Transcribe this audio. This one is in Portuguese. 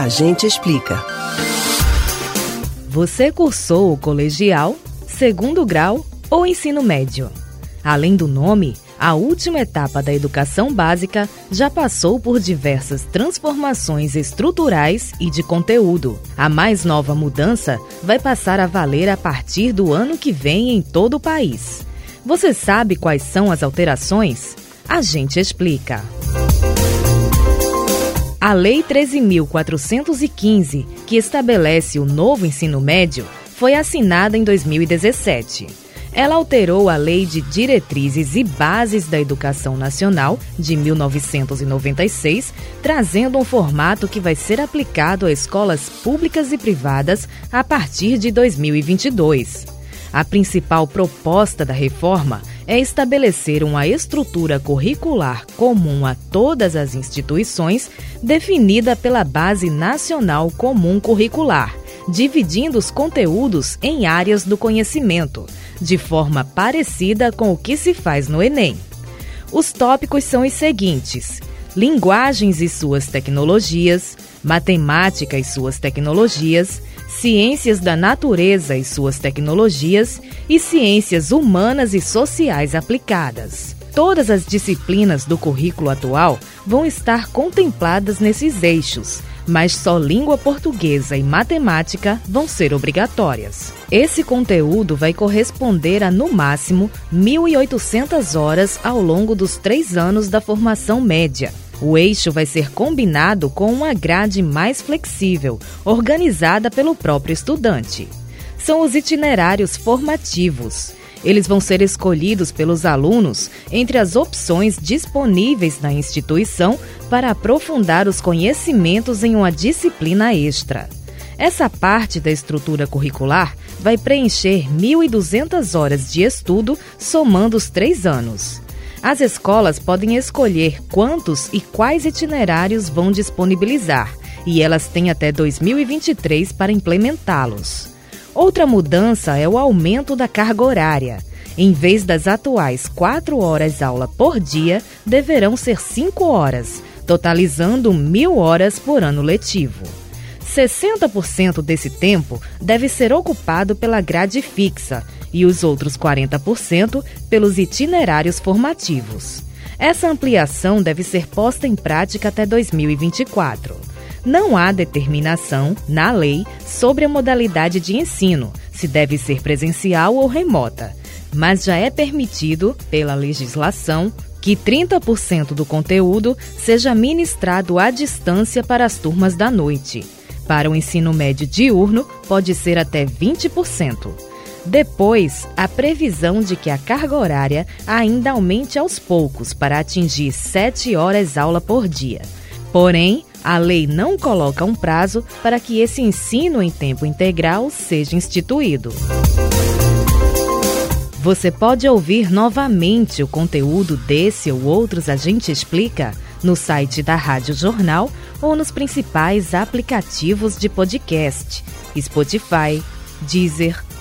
A gente explica. Você cursou o colegial, segundo grau ou ensino médio? Além do nome, a última etapa da educação básica já passou por diversas transformações estruturais e de conteúdo. A mais nova mudança vai passar a valer a partir do ano que vem em todo o país. Você sabe quais são as alterações? A gente explica. A Lei 13.415, que estabelece o novo ensino médio, foi assinada em 2017. Ela alterou a Lei de Diretrizes e Bases da Educação Nacional de 1996, trazendo um formato que vai ser aplicado a escolas públicas e privadas a partir de 2022. A principal proposta da reforma é estabelecer uma estrutura curricular comum a todas as instituições, definida pela Base Nacional Comum Curricular, dividindo os conteúdos em áreas do conhecimento de forma parecida com o que se faz no Enem. Os tópicos são os seguintes: linguagens e suas tecnologias, matemática e suas tecnologias, ciências da natureza e suas tecnologias e ciências humanas e sociais aplicadas. Todas as disciplinas do currículo atual vão estar contempladas nesses eixos, mas só língua portuguesa e matemática vão ser obrigatórias. Esse conteúdo vai corresponder a, no máximo, 1.800 horas ao longo dos três anos da formação média. O eixo vai ser combinado com uma grade mais flexível, organizada pelo próprio estudante. São os itinerários formativos. Eles vão ser escolhidos pelos alunos entre as opções disponíveis na instituição para aprofundar os conhecimentos em uma disciplina extra. Essa parte da estrutura curricular vai preencher 1.200 horas de estudo, somando os três anos. As escolas podem escolher quantos e quais itinerários vão disponibilizar, e elas têm até 2023 para implementá-los. Outra mudança é o aumento da carga horária. Em vez das atuais 4 horas aula por dia, deverão ser 5 horas, totalizando mil horas por ano letivo. 60% desse tempo deve ser ocupado pela grade fixa e os outros 40% pelos itinerários formativos. Essa ampliação deve ser posta em prática até 2024. Não há determinação, na lei, sobre a modalidade de ensino, se deve ser presencial ou remota, mas já é permitido, pela legislação, que 30% do conteúdo seja ministrado à distância para as turmas da noite. Para o ensino médio diurno, pode ser até 20%. Depois, a previsão de que a carga horária ainda aumente aos poucos para atingir 7 horas aula por dia. Porém, a lei não coloca um prazo para que esse ensino em tempo integral seja instituído. Você pode ouvir novamente o conteúdo desse ou outros A Gente Explica no site da Rádio Jornal ou nos principais aplicativos de podcast: Spotify, Deezer,